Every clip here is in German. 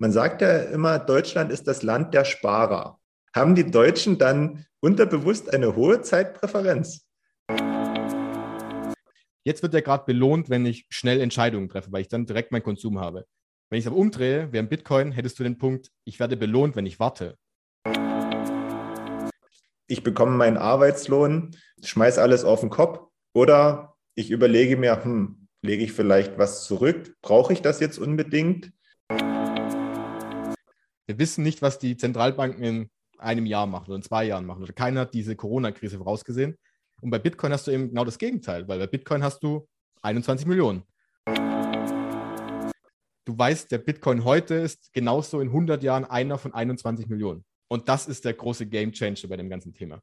Man sagt ja immer, Deutschland ist das Land der Sparer. Haben die Deutschen dann unterbewusst eine hohe Zeitpräferenz? Jetzt wird er gerade belohnt, wenn ich schnell Entscheidungen treffe, weil ich dann direkt meinen Konsum habe. Wenn ich es aber umdrehe, während Bitcoin, hättest du den Punkt, ich werde belohnt, wenn ich warte. Ich bekomme meinen Arbeitslohn, schmeiß alles auf den Kopf oder ich überlege mir, hm, lege ich vielleicht was zurück? Brauche ich das jetzt unbedingt? Wir wissen nicht, was die Zentralbanken in einem Jahr machen oder in zwei Jahren machen. Oder keiner hat diese Corona-Krise vorausgesehen. Und bei Bitcoin hast du eben genau das Gegenteil, weil bei Bitcoin hast du 21 Millionen. Du weißt, der Bitcoin heute ist genauso in 100 Jahren einer von 21 Millionen. Und das ist der große Game Changer bei dem ganzen Thema.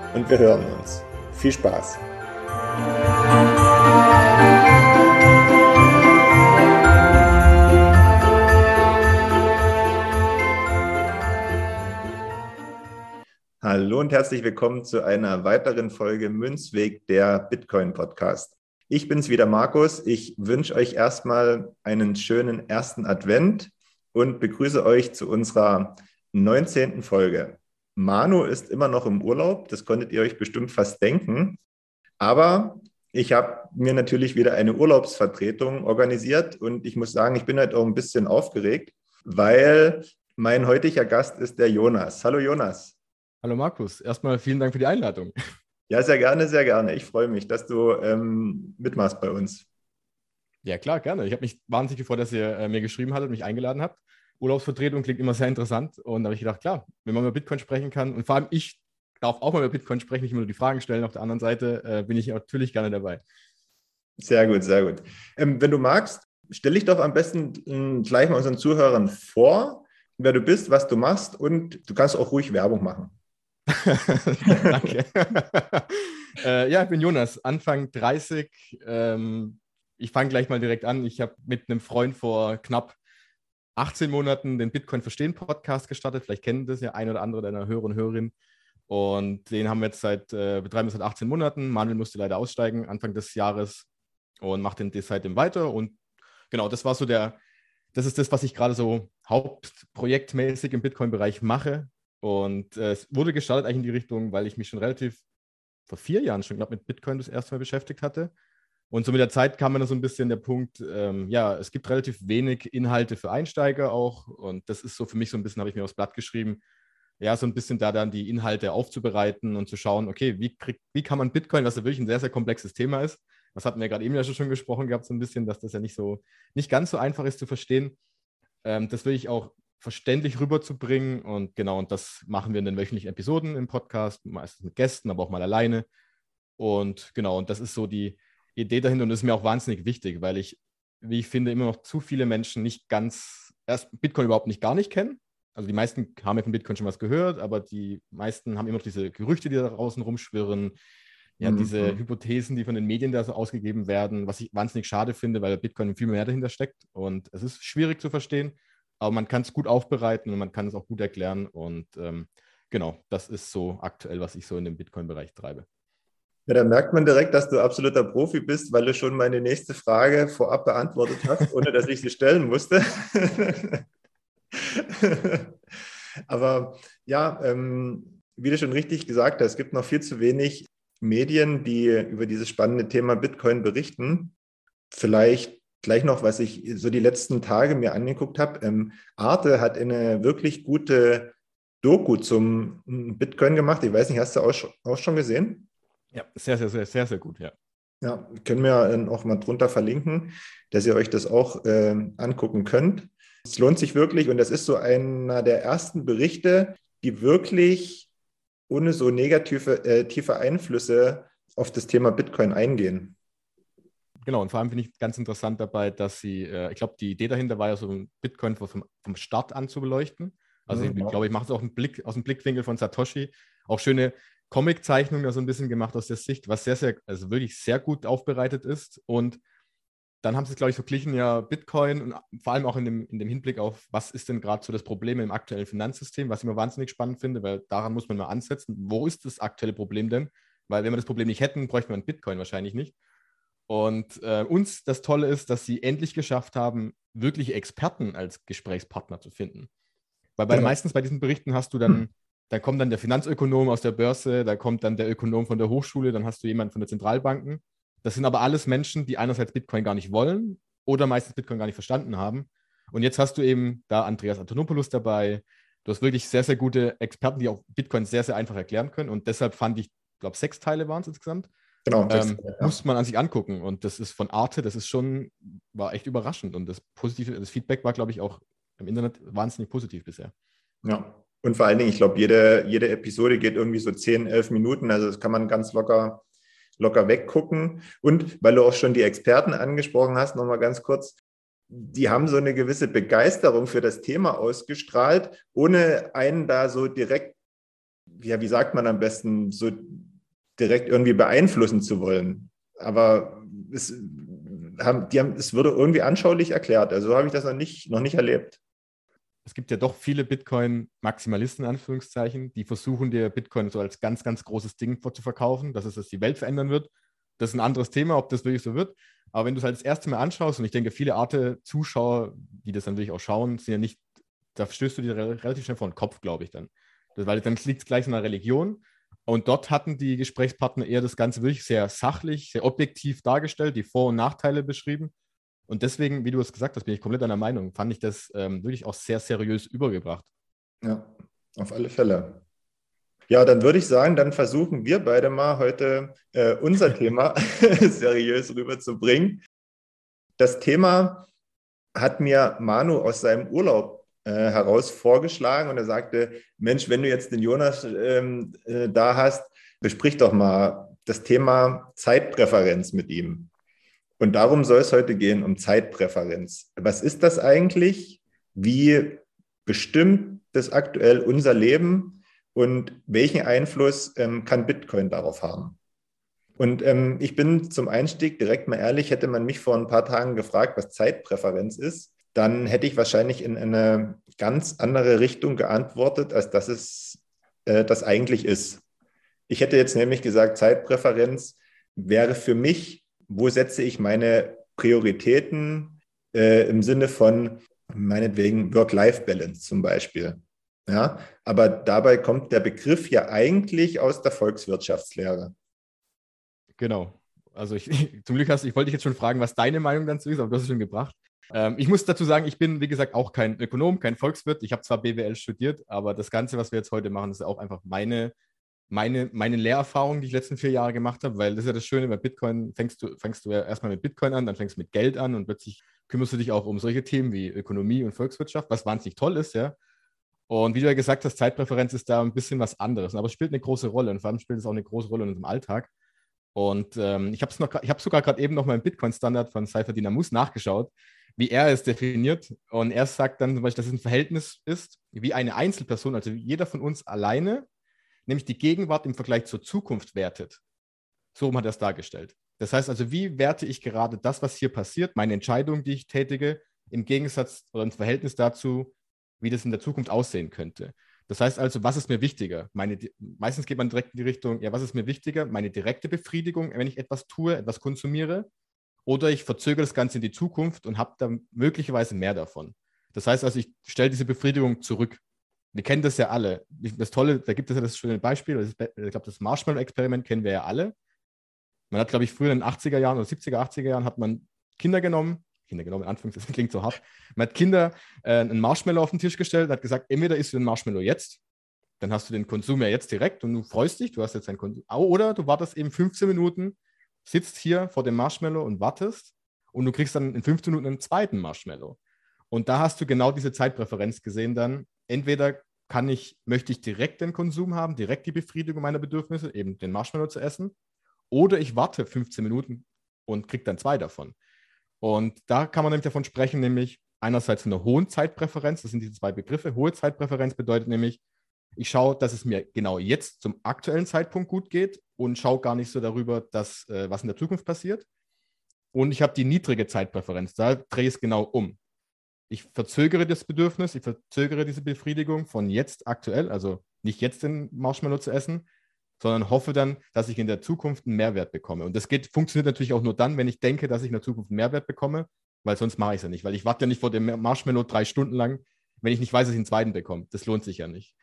und wir hören uns. Viel Spaß! Hallo und herzlich willkommen zu einer weiteren Folge Münzweg der Bitcoin Podcast. Ich bin's wieder, Markus. Ich wünsche euch erstmal einen schönen ersten Advent und begrüße euch zu unserer 19. Folge. Manu ist immer noch im Urlaub, das konntet ihr euch bestimmt fast denken. Aber ich habe mir natürlich wieder eine Urlaubsvertretung organisiert und ich muss sagen, ich bin halt auch ein bisschen aufgeregt, weil mein heutiger Gast ist der Jonas. Hallo Jonas. Hallo Markus, erstmal vielen Dank für die Einladung. Ja, sehr gerne, sehr gerne. Ich freue mich, dass du ähm, mitmachst bei uns. Ja, klar, gerne. Ich habe mich wahnsinnig gefreut, dass ihr äh, mir geschrieben hattet, mich eingeladen habt. Urlaubsvertretung klingt immer sehr interessant. Und da habe ich gedacht, klar, wenn man über Bitcoin sprechen kann und vor allem ich darf auch mal über Bitcoin sprechen, nicht immer nur die Fragen stellen. Auf der anderen Seite äh, bin ich natürlich gerne dabei. Sehr gut, sehr gut. Ähm, wenn du magst, stell dich doch am besten äh, gleich mal unseren Zuhörern vor, wer du bist, was du machst und du kannst auch ruhig Werbung machen. Danke. äh, ja, ich bin Jonas, Anfang 30. Ähm, ich fange gleich mal direkt an. Ich habe mit einem Freund vor knapp 18 Monaten den Bitcoin Verstehen Podcast gestartet. Vielleicht kennen das ja ein oder andere deiner Hörer und Hörerinnen. Und den haben wir jetzt seit, äh, betreiben wir seit 18 Monaten. Manuel musste leider aussteigen Anfang des Jahres und macht den seitdem weiter. Und genau, das war so der, das ist das, was ich gerade so hauptprojektmäßig im Bitcoin-Bereich mache. Und äh, es wurde gestartet eigentlich in die Richtung, weil ich mich schon relativ vor vier Jahren schon, glaube mit Bitcoin das erste Mal beschäftigt hatte und so mit der Zeit kam mir dann so ein bisschen der Punkt, ähm, ja, es gibt relativ wenig Inhalte für Einsteiger auch. Und das ist so für mich so ein bisschen, habe ich mir aufs Blatt geschrieben, ja, so ein bisschen da dann die Inhalte aufzubereiten und zu schauen, okay, wie, krieg, wie kann man Bitcoin, was ja wirklich ein sehr, sehr komplexes Thema ist, das hatten wir gerade eben ja schon gesprochen gehabt, so ein bisschen, dass das ja nicht so, nicht ganz so einfach ist zu verstehen. Ähm, das will ich auch verständlich rüberzubringen und genau, und das machen wir in den wöchentlichen Episoden im Podcast, meistens mit Gästen, aber auch mal alleine. Und genau, und das ist so die, Idee dahinter und das ist mir auch wahnsinnig wichtig, weil ich, wie ich finde, immer noch zu viele Menschen nicht ganz, erst Bitcoin überhaupt nicht gar nicht kennen. Also die meisten haben ja von Bitcoin schon was gehört, aber die meisten haben immer noch diese Gerüchte, die da draußen rumschwirren, ja, mhm. diese Hypothesen, die von den Medien da so ausgegeben werden, was ich wahnsinnig schade finde, weil Bitcoin viel mehr dahinter steckt und es ist schwierig zu verstehen, aber man kann es gut aufbereiten und man kann es auch gut erklären und ähm, genau, das ist so aktuell, was ich so in dem Bitcoin-Bereich treibe. Ja, da merkt man direkt, dass du absoluter Profi bist, weil du schon meine nächste Frage vorab beantwortet hast, ohne dass ich sie stellen musste. Aber ja, ähm, wie du schon richtig gesagt hast, es gibt noch viel zu wenig Medien, die über dieses spannende Thema Bitcoin berichten. Vielleicht gleich noch, was ich so die letzten Tage mir angeguckt habe. Ähm, Arte hat eine wirklich gute Doku zum Bitcoin gemacht. Ich weiß nicht, hast du auch, auch schon gesehen? Ja, sehr, sehr, sehr, sehr, sehr gut, ja. Ja, können wir auch mal drunter verlinken, dass ihr euch das auch äh, angucken könnt. Es lohnt sich wirklich und das ist so einer der ersten Berichte, die wirklich ohne so negative äh, tiefe Einflüsse auf das Thema Bitcoin eingehen. Genau, und vor allem finde ich ganz interessant dabei, dass sie, äh, ich glaube, die Idee dahinter war ja so ein Bitcoin vom, vom Start an zu beleuchten. Also mhm. ich glaube, ich mache es auch einen Blick, aus dem Blickwinkel von Satoshi. Auch schöne Comic-Zeichnungen da so ein bisschen gemacht aus der Sicht, was sehr, sehr, also wirklich sehr gut aufbereitet ist. Und dann haben sie es, glaube ich, verglichen, ja, Bitcoin und vor allem auch in dem, in dem Hinblick auf, was ist denn gerade so das Problem im aktuellen Finanzsystem, was ich immer wahnsinnig spannend finde, weil daran muss man mal ansetzen. Wo ist das aktuelle Problem denn? Weil wenn wir das Problem nicht hätten, bräuchten wir einen Bitcoin wahrscheinlich nicht. Und äh, uns das Tolle ist, dass sie endlich geschafft haben, wirklich Experten als Gesprächspartner zu finden. Weil bei ja. meistens bei diesen Berichten hast du dann. da kommt dann der Finanzökonom aus der Börse, da kommt dann der Ökonom von der Hochschule, dann hast du jemanden von der Zentralbanken. Das sind aber alles Menschen, die einerseits Bitcoin gar nicht wollen oder meistens Bitcoin gar nicht verstanden haben. Und jetzt hast du eben da Andreas Antonopoulos dabei. Du hast wirklich sehr, sehr gute Experten, die auch Bitcoin sehr, sehr einfach erklären können. Und deshalb fand ich, ich glaube, sechs Teile waren es insgesamt. Genau. Ähm, ja. Muss man an sich angucken. Und das ist von Arte, das ist schon, war echt überraschend. Und das positive, das Feedback war, glaube ich, auch im Internet wahnsinnig positiv bisher. Ja. Und vor allen Dingen, ich glaube, jede, jede Episode geht irgendwie so 10, 11 Minuten. Also das kann man ganz locker, locker weggucken. Und weil du auch schon die Experten angesprochen hast, nochmal ganz kurz, die haben so eine gewisse Begeisterung für das Thema ausgestrahlt, ohne einen da so direkt, ja, wie sagt man am besten, so direkt irgendwie beeinflussen zu wollen. Aber es, haben, die haben, es wurde irgendwie anschaulich erklärt. Also so habe ich das noch nicht, noch nicht erlebt. Es gibt ja doch viele Bitcoin-Maximalisten, in Anführungszeichen, die versuchen, dir Bitcoin so als ganz, ganz großes Ding vorzuverkaufen, dass es das die Welt verändern wird. Das ist ein anderes Thema, ob das wirklich so wird. Aber wenn du es halt das erste Mal anschaust, und ich denke, viele Arte-Zuschauer, die das dann wirklich auch schauen, sind ja nicht, da stößt du dir relativ schnell vor den Kopf, glaube ich dann. Das, weil dann liegt es gleich in der Religion. Und dort hatten die Gesprächspartner eher das Ganze wirklich sehr sachlich, sehr objektiv dargestellt, die Vor- und Nachteile beschrieben. Und deswegen, wie du es gesagt hast, bin ich komplett einer Meinung, fand ich das ähm, wirklich auch sehr seriös übergebracht. Ja, auf alle Fälle. Ja, dann würde ich sagen, dann versuchen wir beide mal heute äh, unser Thema seriös rüberzubringen. Das Thema hat mir Manu aus seinem Urlaub äh, heraus vorgeschlagen und er sagte, Mensch, wenn du jetzt den Jonas ähm, äh, da hast, besprich doch mal das Thema Zeitpräferenz mit ihm. Und darum soll es heute gehen, um Zeitpräferenz. Was ist das eigentlich? Wie bestimmt das aktuell unser Leben? Und welchen Einfluss ähm, kann Bitcoin darauf haben? Und ähm, ich bin zum Einstieg direkt mal ehrlich, hätte man mich vor ein paar Tagen gefragt, was Zeitpräferenz ist, dann hätte ich wahrscheinlich in eine ganz andere Richtung geantwortet, als dass es äh, das eigentlich ist. Ich hätte jetzt nämlich gesagt, Zeitpräferenz wäre für mich, wo setze ich meine Prioritäten äh, im Sinne von meinetwegen Work-Life-Balance zum Beispiel. Ja, aber dabei kommt der Begriff ja eigentlich aus der Volkswirtschaftslehre. Genau. Also ich, zum Glück hast ich wollte dich jetzt schon fragen, was deine Meinung dazu ist, aber du hast es schon gebracht. Ähm, ich muss dazu sagen, ich bin, wie gesagt, auch kein Ökonom, kein Volkswirt. Ich habe zwar BWL studiert, aber das Ganze, was wir jetzt heute machen, ist auch einfach meine, meine, meine Lehrerfahrung, die ich letzten vier Jahre gemacht habe, weil das ist ja das Schöne, bei Bitcoin fängst du, fängst du ja erstmal mit Bitcoin an, dann fängst du mit Geld an und plötzlich kümmerst du dich auch um solche Themen wie Ökonomie und Volkswirtschaft, was wahnsinnig toll ist, ja. Und wie du ja gesagt hast, Zeitpräferenz ist da ein bisschen was anderes, aber es spielt eine große Rolle und vor allem spielt es auch eine große Rolle in unserem Alltag. Und ähm, ich habe hab sogar gerade eben noch mal im Bitcoin-Standard von Cypher Dynamus nachgeschaut wie er es definiert. Und er sagt dann zum Beispiel, dass es ein Verhältnis ist, wie eine Einzelperson, also jeder von uns alleine, nämlich die Gegenwart im Vergleich zur Zukunft wertet. So hat er es dargestellt. Das heißt also, wie werte ich gerade das, was hier passiert, meine Entscheidung, die ich tätige, im Gegensatz oder im Verhältnis dazu, wie das in der Zukunft aussehen könnte. Das heißt also, was ist mir wichtiger? Meine, meistens geht man direkt in die Richtung, ja, was ist mir wichtiger? Meine direkte Befriedigung, wenn ich etwas tue, etwas konsumiere, oder ich verzögere das Ganze in die Zukunft und habe dann möglicherweise mehr davon. Das heißt also, ich stelle diese Befriedigung zurück. Wir kennen das ja alle. Das Tolle, da gibt es ja das schöne Beispiel, ich glaube, das Marshmallow-Experiment kennen wir ja alle. Man hat, glaube ich, früher in den 80er Jahren oder 70er, 80er Jahren hat man Kinder genommen, Kinder genommen, in Anführungszeichen, das klingt so hart. Man hat Kinder äh, einen Marshmallow auf den Tisch gestellt und hat gesagt, entweder isst du den Marshmallow jetzt, dann hast du den Konsum ja jetzt direkt und du freust dich, du hast jetzt einen Konsum, oder du wartest eben 15 Minuten sitzt hier vor dem Marshmallow und wartest und du kriegst dann in 15 Minuten einen zweiten Marshmallow. Und da hast du genau diese Zeitpräferenz gesehen dann. Entweder kann ich, möchte ich direkt den Konsum haben, direkt die Befriedigung meiner Bedürfnisse, eben den Marshmallow zu essen, oder ich warte 15 Minuten und kriege dann zwei davon. Und da kann man nämlich davon sprechen, nämlich einerseits von einer hohen Zeitpräferenz, das sind diese zwei Begriffe. Hohe Zeitpräferenz bedeutet nämlich, ich schaue, dass es mir genau jetzt zum aktuellen Zeitpunkt gut geht und schaue gar nicht so darüber, dass, äh, was in der Zukunft passiert. Und ich habe die niedrige Zeitpräferenz, da drehe ich es genau um. Ich verzögere das Bedürfnis, ich verzögere diese Befriedigung von jetzt aktuell, also nicht jetzt den Marshmallow zu essen, sondern hoffe dann, dass ich in der Zukunft einen Mehrwert bekomme. Und das geht, funktioniert natürlich auch nur dann, wenn ich denke, dass ich in der Zukunft einen Mehrwert bekomme, weil sonst mache ich es ja nicht. Weil ich warte ja nicht vor dem Marshmallow drei Stunden lang, wenn ich nicht weiß, dass ich einen zweiten bekomme. Das lohnt sich ja nicht.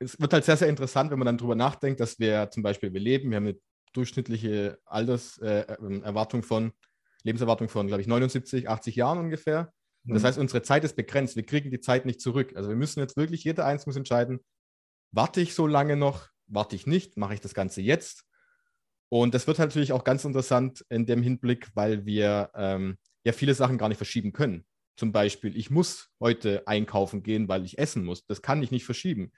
Es wird halt sehr, sehr interessant, wenn man dann darüber nachdenkt, dass wir zum Beispiel, wir leben, wir haben eine durchschnittliche Alterserwartung äh, von, Lebenserwartung von, glaube ich, 79, 80 Jahren ungefähr. Das mhm. heißt, unsere Zeit ist begrenzt. Wir kriegen die Zeit nicht zurück. Also wir müssen jetzt wirklich, jeder eins muss entscheiden, warte ich so lange noch, warte ich nicht, mache ich das Ganze jetzt. Und das wird natürlich auch ganz interessant in dem Hinblick, weil wir ähm, ja viele Sachen gar nicht verschieben können. Zum Beispiel, ich muss heute einkaufen gehen, weil ich essen muss. Das kann ich nicht verschieben.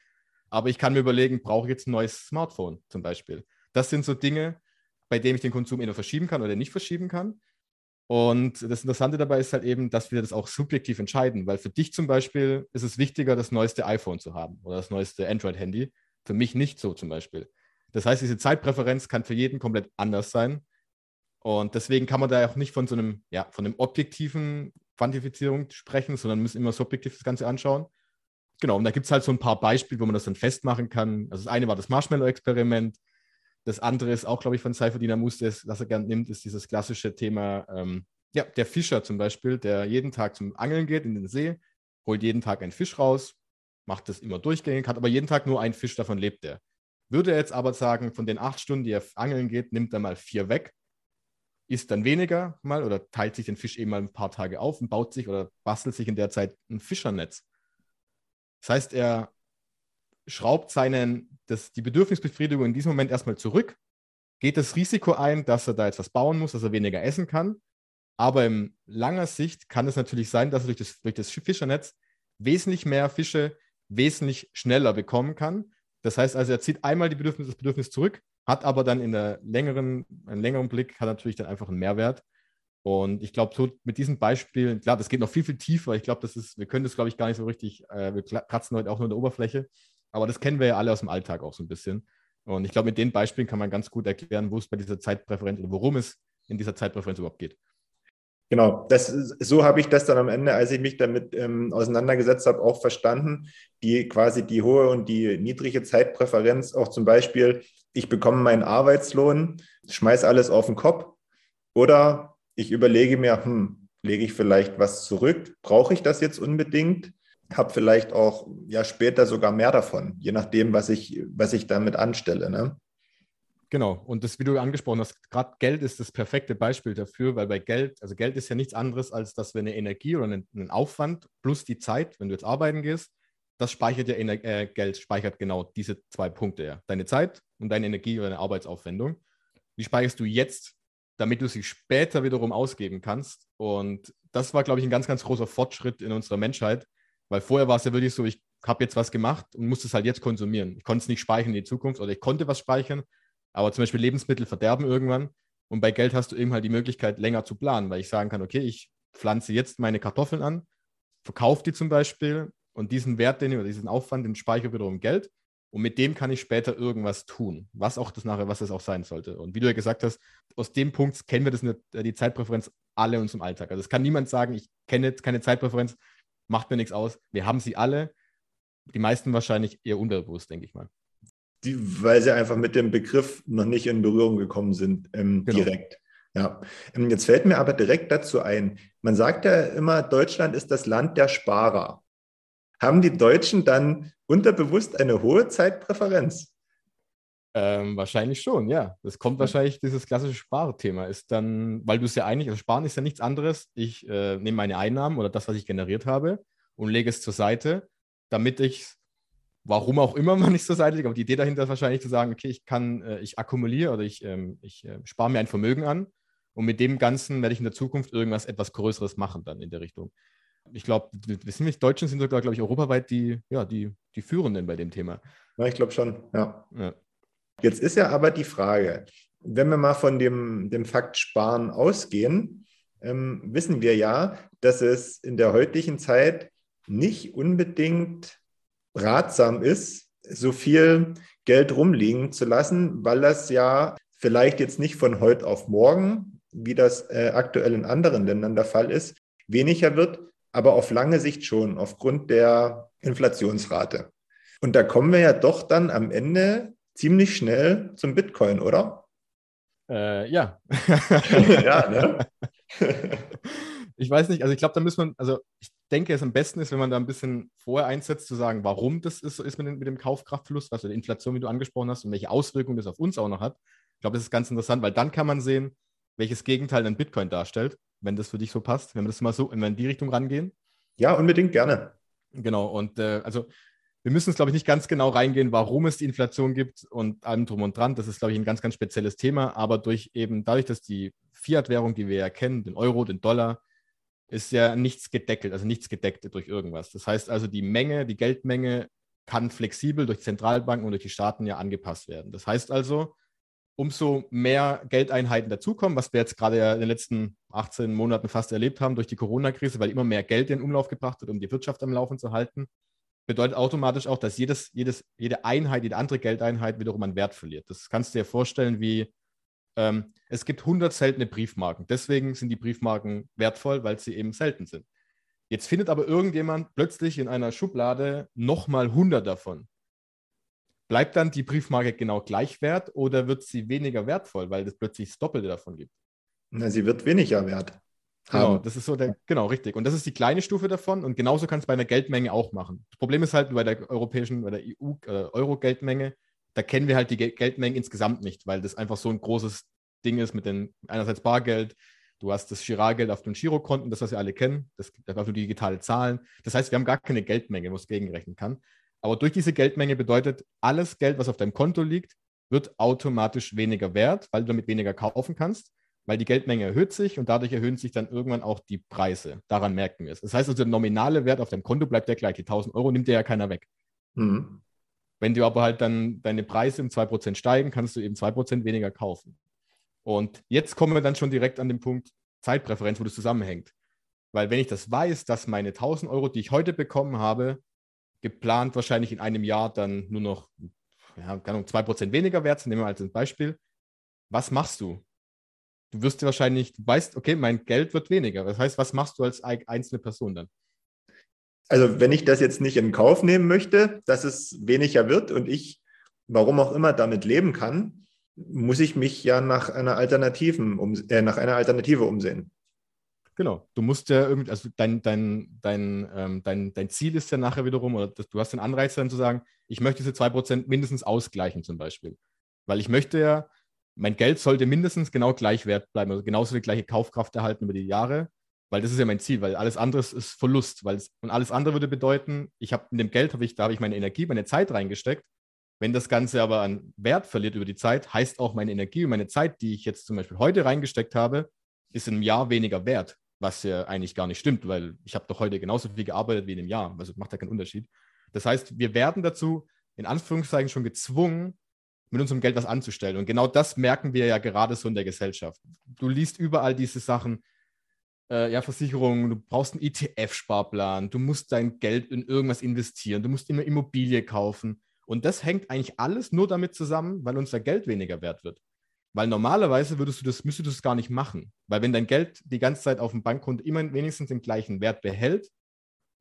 Aber ich kann mir überlegen, brauche ich jetzt ein neues Smartphone zum Beispiel. Das sind so Dinge, bei denen ich den Konsum entweder verschieben kann oder nicht verschieben kann. Und das Interessante dabei ist halt eben, dass wir das auch subjektiv entscheiden, weil für dich zum Beispiel ist es wichtiger, das neueste iPhone zu haben oder das neueste Android-Handy. Für mich nicht so zum Beispiel. Das heißt, diese Zeitpräferenz kann für jeden komplett anders sein. Und deswegen kann man da auch nicht von so einem, ja, von einem objektiven Quantifizierung sprechen, sondern müssen immer subjektiv das Ganze anschauen. Genau, und da gibt es halt so ein paar Beispiele, wo man das dann festmachen kann. Also das eine war das Marshmallow-Experiment, das andere ist auch, glaube ich, von Cypher Dynamus, das, was er gerne nimmt, ist dieses klassische Thema, ähm, ja, der Fischer zum Beispiel, der jeden Tag zum Angeln geht in den See, holt jeden Tag einen Fisch raus, macht das immer durchgängig, hat aber jeden Tag nur einen Fisch, davon lebt er. Würde er jetzt aber sagen, von den acht Stunden, die er angeln geht, nimmt er mal vier weg, isst dann weniger mal oder teilt sich den Fisch eben mal ein paar Tage auf und baut sich oder bastelt sich in der Zeit ein Fischernetz. Das heißt, er schraubt seinen, das, die Bedürfnisbefriedigung in diesem Moment erstmal zurück, geht das Risiko ein, dass er da jetzt was bauen muss, dass er weniger essen kann. Aber in langer Sicht kann es natürlich sein, dass er durch das, durch das Fischernetz wesentlich mehr Fische wesentlich schneller bekommen kann. Das heißt also, er zieht einmal Bedürfnis, das Bedürfnis zurück, hat aber dann in der längeren, einen längeren Blick, hat natürlich dann einfach einen Mehrwert. Und ich glaube, so mit diesen Beispielen, klar, das geht noch viel, viel tiefer. Ich glaube, das ist, wir können das, glaube ich, gar nicht so richtig, äh, wir kratzen heute auch nur in der Oberfläche. Aber das kennen wir ja alle aus dem Alltag auch so ein bisschen. Und ich glaube, mit den Beispielen kann man ganz gut erklären, wo es bei dieser Zeitpräferenz oder worum es in dieser Zeitpräferenz überhaupt geht. Genau, das, so habe ich das dann am Ende, als ich mich damit ähm, auseinandergesetzt habe, auch verstanden. Die quasi die hohe und die niedrige Zeitpräferenz, auch zum Beispiel, ich bekomme meinen Arbeitslohn, schmeiße alles auf den Kopf oder ich überlege mir, hm, lege ich vielleicht was zurück? Brauche ich das jetzt unbedingt? Habe vielleicht auch ja später sogar mehr davon, je nachdem, was ich, was ich damit anstelle. Ne? Genau, und das, wie du angesprochen hast, gerade Geld ist das perfekte Beispiel dafür, weil bei Geld, also Geld ist ja nichts anderes, als dass wir eine Energie oder einen, Aufwand plus die Zeit, wenn du jetzt arbeiten gehst, das speichert ja Ener äh, Geld, speichert genau diese zwei Punkte ja. Deine Zeit und deine Energie oder deine Arbeitsaufwendung. Die speicherst du jetzt, damit du sie später wiederum ausgeben kannst. Und das war, glaube ich, ein ganz, ganz großer Fortschritt in unserer Menschheit, weil vorher war es ja wirklich so, ich habe jetzt was gemacht und musste es halt jetzt konsumieren. Ich konnte es nicht speichern in die Zukunft oder ich konnte was speichern, aber zum Beispiel Lebensmittel verderben irgendwann. Und bei Geld hast du eben halt die Möglichkeit, länger zu planen, weil ich sagen kann, okay, ich pflanze jetzt meine Kartoffeln an, verkaufe die zum Beispiel und diesen Wert, den oder diesen Aufwand, den speichere wiederum Geld. Und mit dem kann ich später irgendwas tun, was auch das nachher, was das auch sein sollte. Und wie du ja gesagt hast, aus dem Punkt kennen wir das nicht, die Zeitpräferenz alle in unserem Alltag. Also es kann niemand sagen, ich kenne keine Zeitpräferenz, macht mir nichts aus. Wir haben sie alle. Die meisten wahrscheinlich eher unterbewusst, denke ich mal. Die, weil sie einfach mit dem Begriff noch nicht in Berührung gekommen sind, ähm, genau. direkt. Ja, ähm, jetzt fällt mir aber direkt dazu ein, man sagt ja immer, Deutschland ist das Land der Sparer. Haben die Deutschen dann unterbewusst eine hohe Zeitpräferenz? Ähm, wahrscheinlich schon, ja. Das kommt wahrscheinlich, dieses klassische Sparthema ist dann, weil du es ja eigentlich, also Sparen ist ja nichts anderes. Ich äh, nehme meine Einnahmen oder das, was ich generiert habe und lege es zur Seite, damit ich Warum auch immer man nicht so seitlich, aber die Idee dahinter ist wahrscheinlich zu sagen, okay, ich kann, äh, ich akkumuliere oder ich, ähm, ich äh, spare mir ein Vermögen an und mit dem Ganzen werde ich in der Zukunft irgendwas etwas Größeres machen dann in der Richtung. Ich glaube, wir sind nicht Deutschen, sind sogar, glaube ich, europaweit die, ja, die, die Führenden bei dem Thema. Ja, ich glaube schon, ja. ja. Jetzt ist ja aber die Frage, wenn wir mal von dem, dem Fakt Sparen ausgehen, ähm, wissen wir ja, dass es in der heutigen Zeit nicht unbedingt ratsam ist, so viel Geld rumliegen zu lassen, weil das ja vielleicht jetzt nicht von heute auf morgen, wie das äh, aktuell in anderen Ländern der Fall ist, weniger wird, aber auf lange Sicht schon aufgrund der Inflationsrate. Und da kommen wir ja doch dann am Ende ziemlich schnell zum Bitcoin, oder? Äh, ja. ja, ne? ich weiß nicht, also ich glaube, da muss man, also ich denke, es am besten ist, wenn man da ein bisschen vorher einsetzt, zu sagen, warum das ist, so ist mit, dem, mit dem Kaufkraftverlust, also der Inflation, wie du angesprochen hast, und welche Auswirkungen das auf uns auch noch hat. Ich glaube, das ist ganz interessant, weil dann kann man sehen, welches Gegenteil ein Bitcoin darstellt, wenn das für dich so passt, wenn wir das mal so, wenn wir in die Richtung rangehen. Ja, unbedingt gerne. Genau, und äh, also wir müssen es, glaube ich, nicht ganz genau reingehen, warum es die Inflation gibt und allem drum und dran. Das ist, glaube ich, ein ganz, ganz spezielles Thema. Aber durch eben dadurch, dass die Fiat-Währung, die wir ja kennen, den Euro, den Dollar, ist ja nichts gedeckelt, also nichts gedeckt durch irgendwas. Das heißt also, die Menge, die Geldmenge kann flexibel durch Zentralbanken und durch die Staaten ja angepasst werden. Das heißt also, umso mehr Geldeinheiten dazukommen, was wir jetzt gerade ja in den letzten 18 Monaten fast erlebt haben durch die Corona-Krise, weil immer mehr Geld in Umlauf gebracht wird, um die Wirtschaft am Laufen zu halten, bedeutet automatisch auch, dass jedes, jedes, jede Einheit, jede andere Geldeinheit wiederum an Wert verliert. Das kannst du dir vorstellen wie ähm, es gibt 100 seltene Briefmarken. Deswegen sind die Briefmarken wertvoll, weil sie eben selten sind. Jetzt findet aber irgendjemand plötzlich in einer Schublade nochmal 100 davon. Bleibt dann die Briefmarke genau gleich wert oder wird sie weniger wertvoll, weil es plötzlich das Doppelte davon gibt? Na, sie wird weniger wert. Genau, das ist so der, genau, richtig. Und das ist die kleine Stufe davon und genauso kannst du bei einer Geldmenge auch machen. Das Problem ist halt bei der europäischen, bei der EU-Euro-Geldmenge, äh, da kennen wir halt die Geldmengen insgesamt nicht, weil das einfach so ein großes Ding ist mit den einerseits Bargeld, du hast das Giralgeld auf den Girokonten, das was wir alle kennen, das einfach nur digitale Zahlen. Das heißt, wir haben gar keine Geldmenge, wo es gegenrechnen kann. Aber durch diese Geldmenge bedeutet, alles Geld, was auf deinem Konto liegt, wird automatisch weniger wert, weil du damit weniger kaufen kannst, weil die Geldmenge erhöht sich und dadurch erhöhen sich dann irgendwann auch die Preise. Daran merken wir es. Das heißt also, der nominale Wert auf deinem Konto bleibt der gleich. Die 1000 Euro nimmt dir ja keiner weg. Mhm. Wenn du aber halt dann deine Preise um 2% steigen, kannst du eben 2% weniger kaufen. Und jetzt kommen wir dann schon direkt an den Punkt Zeitpräferenz, wo das zusammenhängt. Weil wenn ich das weiß, dass meine 1000 Euro, die ich heute bekommen habe, geplant wahrscheinlich in einem Jahr dann nur noch ja, keine Ahnung, 2% weniger wert sind, nehmen wir als ein Beispiel. Was machst du? Du wirst dir wahrscheinlich, du weißt, okay, mein Geld wird weniger. Das heißt, was machst du als einzelne Person dann? Also wenn ich das jetzt nicht in Kauf nehmen möchte, dass es weniger wird und ich, warum auch immer, damit leben kann, muss ich mich ja nach einer Alternativen um, äh, nach einer Alternative umsehen. Genau, du musst ja irgendwie, also dein, dein, dein, ähm, dein, dein Ziel ist ja nachher wiederum, oder das, du hast den Anreiz dann zu sagen, ich möchte diese 2% mindestens ausgleichen zum Beispiel. Weil ich möchte ja, mein Geld sollte mindestens genau gleich wert bleiben, also genauso die gleiche Kaufkraft erhalten über die Jahre. Weil das ist ja mein Ziel, weil alles andere ist Verlust. Weil es, und alles andere würde bedeuten, ich habe in dem Geld, habe ich, da habe ich meine Energie, meine Zeit reingesteckt. Wenn das Ganze aber an Wert verliert über die Zeit, heißt auch meine Energie und meine Zeit, die ich jetzt zum Beispiel heute reingesteckt habe, ist im Jahr weniger wert, was ja eigentlich gar nicht stimmt, weil ich habe doch heute genauso viel gearbeitet wie in einem Jahr. Also macht ja keinen Unterschied. Das heißt, wir werden dazu in Anführungszeichen schon gezwungen, mit unserem Geld was anzustellen. Und genau das merken wir ja gerade so in der Gesellschaft. Du liest überall diese Sachen, äh, ja, Versicherungen, du brauchst einen ETF-Sparplan, du musst dein Geld in irgendwas investieren, du musst immer Immobilie kaufen. Und das hängt eigentlich alles nur damit zusammen, weil unser Geld weniger wert wird. Weil normalerweise würdest du das, müsstest du das gar nicht machen. Weil wenn dein Geld die ganze Zeit auf dem Bankkonto immer wenigstens den gleichen Wert behält,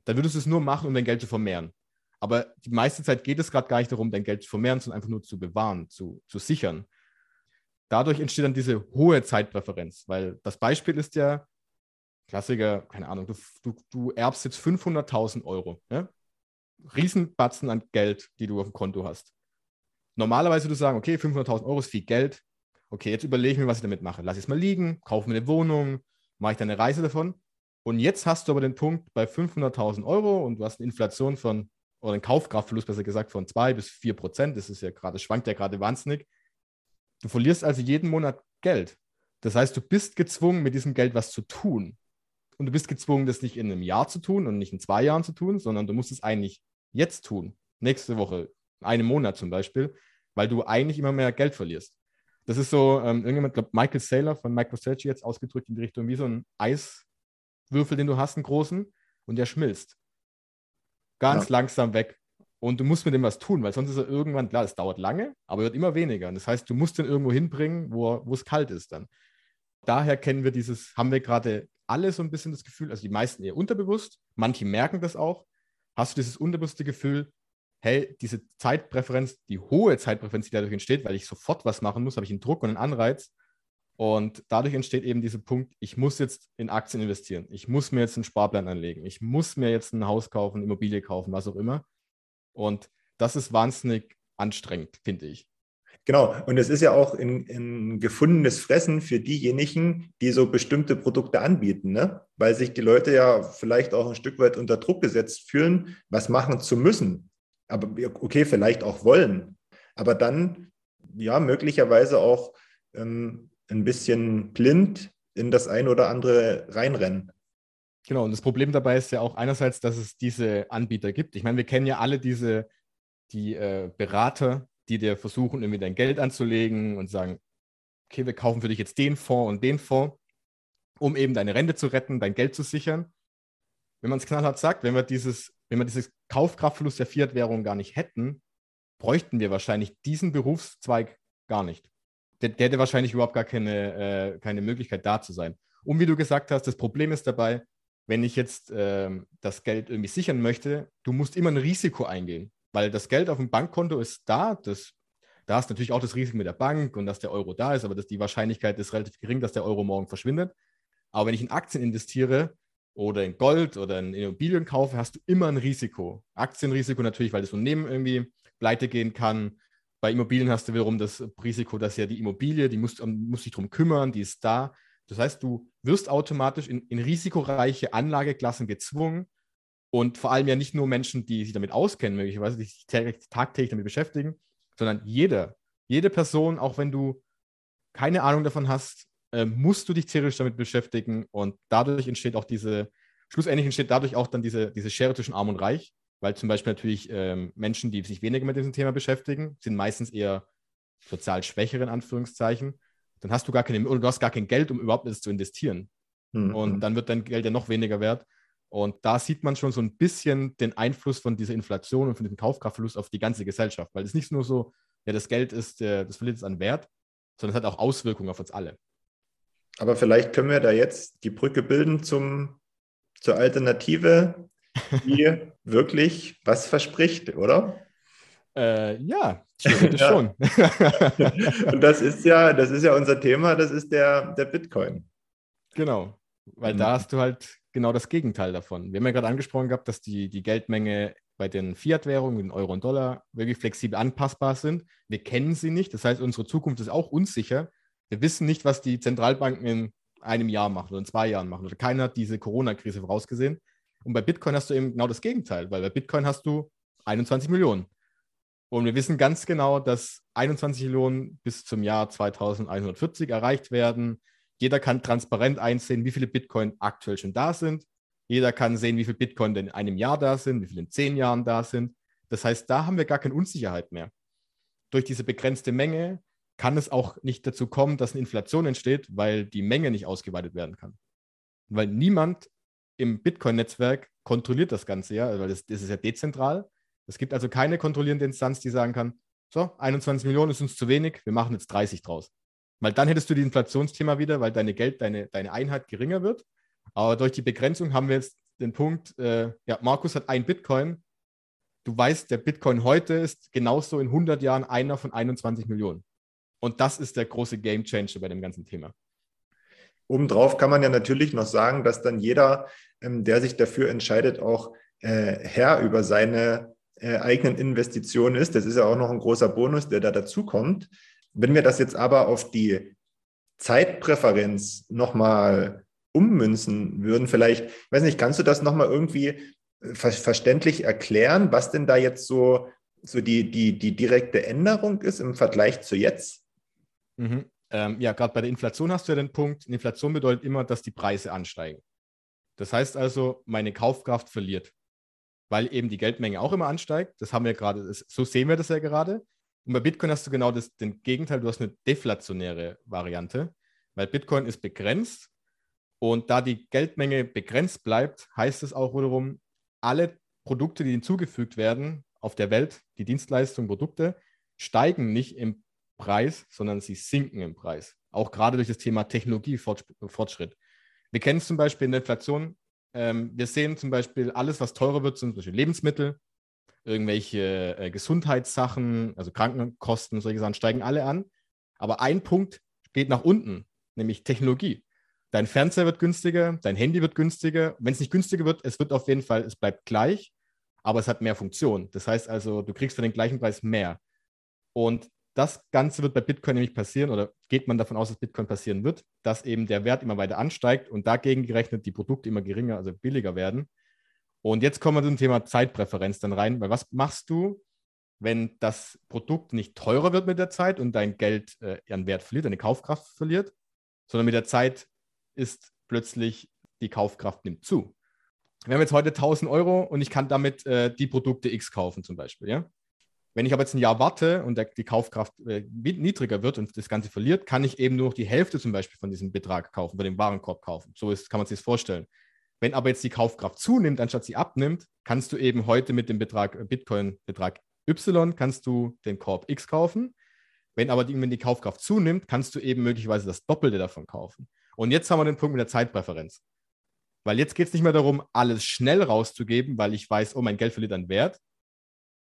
dann würdest du es nur machen, um dein Geld zu vermehren. Aber die meiste Zeit geht es gerade gar nicht darum, dein Geld zu vermehren, sondern einfach nur zu bewahren, zu, zu sichern. Dadurch entsteht dann diese hohe Zeitpräferenz, weil das Beispiel ist ja, Klassiker, keine Ahnung, du, du, du erbst jetzt 500.000 Euro. Ja? Riesenbatzen an Geld, die du auf dem Konto hast. Normalerweise würde du sagen, okay, 500.000 Euro ist viel Geld. Okay, jetzt überlege ich mir, was ich damit mache. Lass es mal liegen, kaufe mir eine Wohnung, mache ich dann eine Reise davon. Und jetzt hast du aber den Punkt bei 500.000 Euro und du hast eine Inflation von oder einen Kaufkraftverlust, besser gesagt, von zwei bis vier Prozent. Das ist ja gerade, schwankt ja gerade wahnsinnig. Du verlierst also jeden Monat Geld. Das heißt, du bist gezwungen, mit diesem Geld was zu tun. Und du bist gezwungen, das nicht in einem Jahr zu tun und nicht in zwei Jahren zu tun, sondern du musst es eigentlich jetzt tun. Nächste Woche, einen Monat zum Beispiel, weil du eigentlich immer mehr Geld verlierst. Das ist so, ähm, irgendjemand, glaube Michael Saylor von MicroStrategy jetzt ausgedrückt in die Richtung wie so ein Eiswürfel, den du hast, einen großen, und der schmilzt. Ganz ja. langsam weg. Und du musst mit dem was tun, weil sonst ist er irgendwann, klar, es dauert lange, aber wird immer weniger. das heißt, du musst den irgendwo hinbringen, wo, wo es kalt ist dann. Daher kennen wir dieses, haben wir gerade alle so ein bisschen das Gefühl, also die meisten eher unterbewusst, manche merken das auch. Hast du dieses unterbewusste Gefühl, hey, diese Zeitpräferenz, die hohe Zeitpräferenz, die dadurch entsteht, weil ich sofort was machen muss, habe ich einen Druck und einen Anreiz. Und dadurch entsteht eben dieser Punkt, ich muss jetzt in Aktien investieren. Ich muss mir jetzt einen Sparplan anlegen. Ich muss mir jetzt ein Haus kaufen, Immobilie kaufen, was auch immer. Und das ist wahnsinnig anstrengend, finde ich. Genau, und es ist ja auch ein, gefundenes Fressen für diejenigen, die so bestimmte Produkte anbieten, ne? weil sich die Leute ja vielleicht auch ein Stück weit unter Druck gesetzt fühlen, was machen zu müssen aber okay, vielleicht auch wollen, aber dann ja möglicherweise auch ähm, ein bisschen blind in das ein oder andere reinrennen. Genau, und das Problem dabei ist ja auch einerseits, dass es diese Anbieter gibt. Ich meine, wir kennen ja alle diese, die äh, Berater, die dir versuchen, irgendwie dein Geld anzulegen und sagen, okay, wir kaufen für dich jetzt den Fonds und den Fonds, um eben deine Rente zu retten, dein Geld zu sichern. Wenn man es knallhart sagt, wenn wir dieses wenn wir dieses Kaufkraftverlust der Fiat-Währung gar nicht hätten, bräuchten wir wahrscheinlich diesen Berufszweig gar nicht. Der, der hätte wahrscheinlich überhaupt gar keine, äh, keine Möglichkeit da zu sein. Und wie du gesagt hast, das Problem ist dabei, wenn ich jetzt äh, das Geld irgendwie sichern möchte, du musst immer ein Risiko eingehen, weil das Geld auf dem Bankkonto ist da, das, da ist natürlich auch das Risiko mit der Bank und dass der Euro da ist, aber das, die Wahrscheinlichkeit ist relativ gering, dass der Euro morgen verschwindet. Aber wenn ich in Aktien investiere, oder in Gold oder in Immobilien kaufe, hast du immer ein Risiko. Aktienrisiko natürlich, weil das Unternehmen irgendwie pleite gehen kann. Bei Immobilien hast du wiederum das Risiko, dass ja die Immobilie, die muss, muss sich darum kümmern, die ist da. Das heißt, du wirst automatisch in, in risikoreiche Anlageklassen gezwungen und vor allem ja nicht nur Menschen, die sich damit auskennen, möglicherweise, die sich tagtäglich damit beschäftigen, sondern jeder, jede Person, auch wenn du keine Ahnung davon hast, äh, musst du dich theoretisch damit beschäftigen und dadurch entsteht auch diese, schlussendlich entsteht dadurch auch dann diese, diese Schere zwischen Arm und Reich, weil zum Beispiel natürlich ähm, Menschen, die sich weniger mit diesem Thema beschäftigen, sind meistens eher sozial schwächere in Anführungszeichen. Dann hast du gar keine, oder du hast gar kein Geld, um überhaupt etwas zu investieren. Mhm. Und dann wird dein Geld ja noch weniger wert. Und da sieht man schon so ein bisschen den Einfluss von dieser Inflation und von diesem Kaufkraftverlust auf die ganze Gesellschaft. Weil es nicht nur so, ja, das Geld ist, äh, das verliert es an Wert, sondern es hat auch Auswirkungen auf uns alle. Aber vielleicht können wir da jetzt die Brücke bilden zum, zur Alternative, die wirklich was verspricht, oder? Äh, ja, theoretisch ja. schon. Und das ist ja, das ist ja unser Thema, das ist der, der Bitcoin. Genau, weil mhm. da hast du halt genau das Gegenteil davon. Wir haben ja gerade angesprochen gehabt, dass die, die Geldmenge bei den Fiat-Währungen, den Euro und Dollar, wirklich flexibel anpassbar sind. Wir kennen sie nicht, das heißt, unsere Zukunft ist auch unsicher. Wir wissen nicht, was die Zentralbanken in einem Jahr machen oder in zwei Jahren machen. Oder keiner hat diese Corona-Krise vorausgesehen. Und bei Bitcoin hast du eben genau das Gegenteil, weil bei Bitcoin hast du 21 Millionen. Und wir wissen ganz genau, dass 21 Millionen bis zum Jahr 2140 erreicht werden. Jeder kann transparent einsehen, wie viele Bitcoin aktuell schon da sind. Jeder kann sehen, wie viele Bitcoin denn in einem Jahr da sind, wie viele in zehn Jahren da sind. Das heißt, da haben wir gar keine Unsicherheit mehr. Durch diese begrenzte Menge kann es auch nicht dazu kommen, dass eine Inflation entsteht, weil die Menge nicht ausgeweitet werden kann. Weil niemand im Bitcoin-Netzwerk kontrolliert das Ganze ja, weil das, das ist ja dezentral. Es gibt also keine kontrollierende Instanz, die sagen kann, so, 21 Millionen ist uns zu wenig, wir machen jetzt 30 draus. Weil dann hättest du die Inflationsthema wieder, weil deine Geld, deine, deine Einheit geringer wird. Aber durch die Begrenzung haben wir jetzt den Punkt, äh, ja, Markus hat ein Bitcoin. Du weißt, der Bitcoin heute ist genauso in 100 Jahren einer von 21 Millionen. Und das ist der große Game Changer bei dem ganzen Thema. Obendrauf kann man ja natürlich noch sagen, dass dann jeder, ähm, der sich dafür entscheidet, auch äh, Herr über seine äh, eigenen Investitionen ist. Das ist ja auch noch ein großer Bonus, der da dazukommt. Wenn wir das jetzt aber auf die Zeitpräferenz nochmal ummünzen würden, vielleicht, weiß nicht, kannst du das nochmal irgendwie ver verständlich erklären, was denn da jetzt so, so die, die, die direkte Änderung ist im Vergleich zu jetzt? Mhm. Ähm, ja, gerade bei der Inflation hast du ja den Punkt, Inflation bedeutet immer, dass die Preise ansteigen. Das heißt also, meine Kaufkraft verliert, weil eben die Geldmenge auch immer ansteigt. Das haben wir gerade, so sehen wir das ja gerade. Und bei Bitcoin hast du genau das, den Gegenteil, du hast eine deflationäre Variante, weil Bitcoin ist begrenzt und da die Geldmenge begrenzt bleibt, heißt es auch wiederum, alle Produkte, die hinzugefügt werden auf der Welt, die Dienstleistungen, Produkte, steigen nicht im Preis, sondern sie sinken im Preis. Auch gerade durch das Thema Technologiefortschritt. Wir kennen es zum Beispiel in der Inflation. Ähm, wir sehen zum Beispiel alles, was teurer wird, zum Beispiel Lebensmittel, irgendwelche äh, Gesundheitssachen, also Krankenkosten, solche Sachen steigen alle an. Aber ein Punkt geht nach unten, nämlich Technologie. Dein Fernseher wird günstiger, dein Handy wird günstiger. Wenn es nicht günstiger wird, es wird auf jeden Fall, es bleibt gleich, aber es hat mehr Funktion. Das heißt also, du kriegst für den gleichen Preis mehr. Und das Ganze wird bei Bitcoin nämlich passieren oder geht man davon aus, dass Bitcoin passieren wird, dass eben der Wert immer weiter ansteigt und dagegen gerechnet die Produkte immer geringer, also billiger werden. Und jetzt kommen wir zum Thema Zeitpräferenz dann rein, weil was machst du, wenn das Produkt nicht teurer wird mit der Zeit und dein Geld äh, ihren Wert verliert, deine Kaufkraft verliert, sondern mit der Zeit ist plötzlich die Kaufkraft nimmt zu. Wir haben jetzt heute 1000 Euro und ich kann damit äh, die Produkte X kaufen zum Beispiel. Ja? Wenn ich aber jetzt ein Jahr warte und der, die Kaufkraft äh, niedriger wird und das Ganze verliert, kann ich eben nur noch die Hälfte zum Beispiel von diesem Betrag kaufen, von dem Warenkorb kaufen. So ist, kann man sich das vorstellen. Wenn aber jetzt die Kaufkraft zunimmt, anstatt sie abnimmt, kannst du eben heute mit dem Betrag äh, Bitcoin-Betrag Y kannst du den Korb X kaufen. Wenn aber die, wenn die Kaufkraft zunimmt, kannst du eben möglicherweise das Doppelte davon kaufen. Und jetzt haben wir den Punkt mit der Zeitpräferenz. Weil jetzt geht es nicht mehr darum, alles schnell rauszugeben, weil ich weiß, oh, mein Geld verliert an Wert,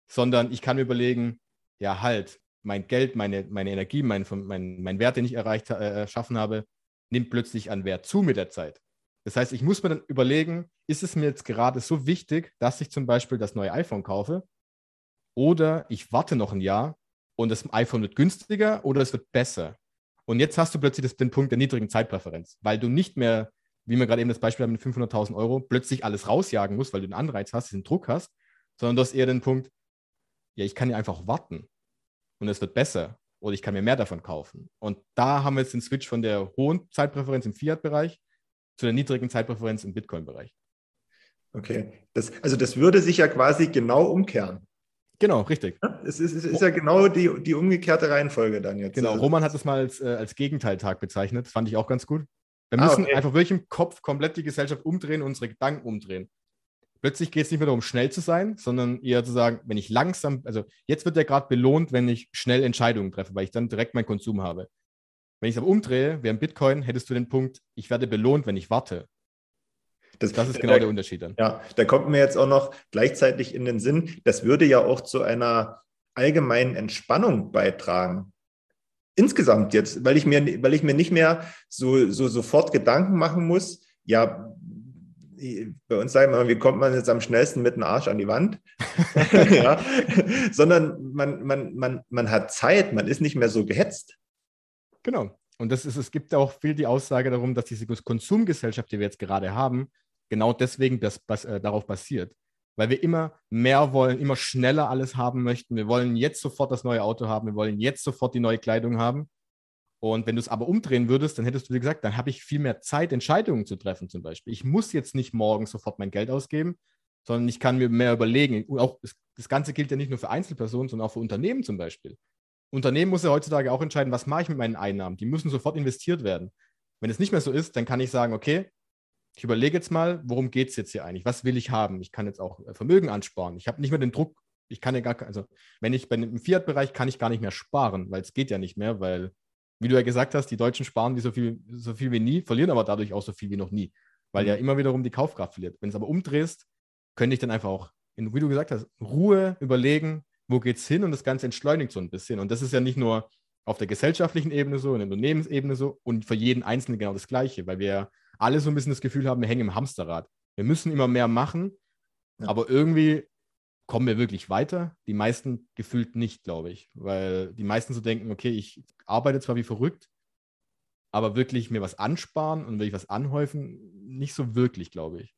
sondern ich kann mir überlegen, ja, halt, mein Geld, meine, meine Energie, mein, mein, mein Wert, den ich erreicht, äh, erschaffen habe, nimmt plötzlich an Wert zu mit der Zeit. Das heißt, ich muss mir dann überlegen, ist es mir jetzt gerade so wichtig, dass ich zum Beispiel das neue iPhone kaufe oder ich warte noch ein Jahr und das iPhone wird günstiger oder es wird besser. Und jetzt hast du plötzlich das, den Punkt der niedrigen Zeitpräferenz, weil du nicht mehr, wie wir gerade eben das Beispiel haben mit 500.000 Euro, plötzlich alles rausjagen musst, weil du den Anreiz hast, diesen Druck hast, sondern du hast eher den Punkt, ja, ich kann ja einfach warten und es wird besser oder ich kann mir mehr davon kaufen. Und da haben wir jetzt den Switch von der hohen Zeitpräferenz im Fiat-Bereich zu der niedrigen Zeitpräferenz im Bitcoin-Bereich. Okay, das, also das würde sich ja quasi genau umkehren. Genau, richtig. Es ist, es ist ja genau die, die umgekehrte Reihenfolge dann jetzt. Genau, also Roman hat es mal als, äh, als Gegenteiltag bezeichnet. Fand ich auch ganz gut. Wir ah, müssen okay. einfach wirklich im Kopf komplett die Gesellschaft umdrehen unsere Gedanken umdrehen. Plötzlich geht es nicht mehr darum, schnell zu sein, sondern eher zu sagen, wenn ich langsam, also jetzt wird ja gerade belohnt, wenn ich schnell Entscheidungen treffe, weil ich dann direkt meinen Konsum habe. Wenn ich es aber umdrehe, während Bitcoin, hättest du den Punkt, ich werde belohnt, wenn ich warte. Das, das ist genau der, der Unterschied dann. Ja, da kommt mir jetzt auch noch gleichzeitig in den Sinn, das würde ja auch zu einer allgemeinen Entspannung beitragen. Insgesamt jetzt, weil ich mir, weil ich mir nicht mehr so, so sofort Gedanken machen muss, ja, bei uns sagen wir, wie kommt man jetzt am schnellsten mit dem Arsch an die Wand? ja, sondern man, man, man, man hat Zeit, man ist nicht mehr so gehetzt. Genau. Und das ist, es gibt auch viel die Aussage darum, dass diese Konsumgesellschaft, die wir jetzt gerade haben, genau deswegen das, das, äh, darauf basiert. Weil wir immer mehr wollen, immer schneller alles haben möchten. Wir wollen jetzt sofort das neue Auto haben, wir wollen jetzt sofort die neue Kleidung haben. Und wenn du es aber umdrehen würdest, dann hättest du dir gesagt, dann habe ich viel mehr Zeit, Entscheidungen zu treffen zum Beispiel. Ich muss jetzt nicht morgen sofort mein Geld ausgeben, sondern ich kann mir mehr überlegen. Auch das Ganze gilt ja nicht nur für Einzelpersonen, sondern auch für Unternehmen zum Beispiel. Unternehmen muss ja heutzutage auch entscheiden, was mache ich mit meinen Einnahmen. Die müssen sofort investiert werden. Wenn es nicht mehr so ist, dann kann ich sagen, okay, ich überlege jetzt mal, worum geht es jetzt hier eigentlich? Was will ich haben? Ich kann jetzt auch äh, Vermögen ansparen. Ich habe nicht mehr den Druck, ich kann ja gar, also wenn ich bei dem Fiat-Bereich kann ich gar nicht mehr sparen, weil es geht ja nicht mehr, weil, wie du ja gesagt hast, die Deutschen sparen wie so viel, so viel wie nie, verlieren aber dadurch auch so viel wie noch nie, weil mhm. ja immer wiederum die Kaufkraft verliert. Wenn es aber umdrehst, könnte ich dann einfach auch, in, wie du gesagt hast, Ruhe überlegen, wo geht es hin und das Ganze entschleunigt so ein bisschen. Und das ist ja nicht nur auf der gesellschaftlichen Ebene so, in der Unternehmensebene so und für jeden Einzelnen genau das Gleiche, weil wir alle so ein bisschen das Gefühl haben, wir hängen im Hamsterrad. Wir müssen immer mehr machen, ja. aber irgendwie kommen wir wirklich weiter. Die meisten gefühlt nicht, glaube ich, weil die meisten so denken, okay, ich arbeite zwar wie verrückt, aber wirklich mir was ansparen und wirklich was anhäufen, nicht so wirklich, glaube ich.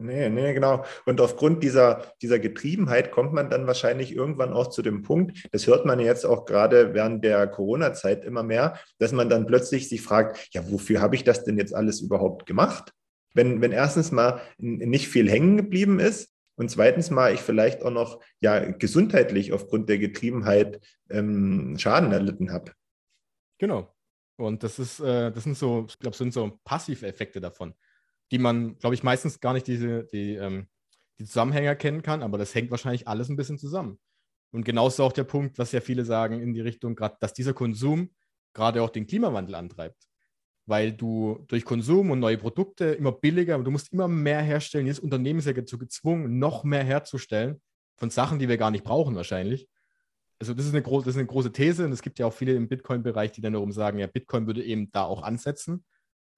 Nee, nee, genau. Und aufgrund dieser, dieser Getriebenheit kommt man dann wahrscheinlich irgendwann auch zu dem Punkt, das hört man jetzt auch gerade während der Corona-Zeit immer mehr, dass man dann plötzlich sich fragt, ja, wofür habe ich das denn jetzt alles überhaupt gemacht? Wenn, wenn erstens mal nicht viel hängen geblieben ist und zweitens mal ich vielleicht auch noch ja gesundheitlich aufgrund der Getriebenheit ähm, Schaden erlitten habe. Genau. Und das ist, äh, das sind so, ich glaube, sind so Passiveffekte davon die man, glaube ich, meistens gar nicht diese, die, ähm, die Zusammenhänge erkennen kann, aber das hängt wahrscheinlich alles ein bisschen zusammen. Und genauso auch der Punkt, was ja viele sagen in die Richtung, gerade, dass dieser Konsum gerade auch den Klimawandel antreibt. Weil du durch Konsum und neue Produkte immer billiger, du musst immer mehr herstellen. Jedes Unternehmen ist ja dazu gezwungen, noch mehr herzustellen von Sachen, die wir gar nicht brauchen wahrscheinlich. Also das ist eine, das ist eine große These und es gibt ja auch viele im Bitcoin-Bereich, die dann darum sagen, ja, Bitcoin würde eben da auch ansetzen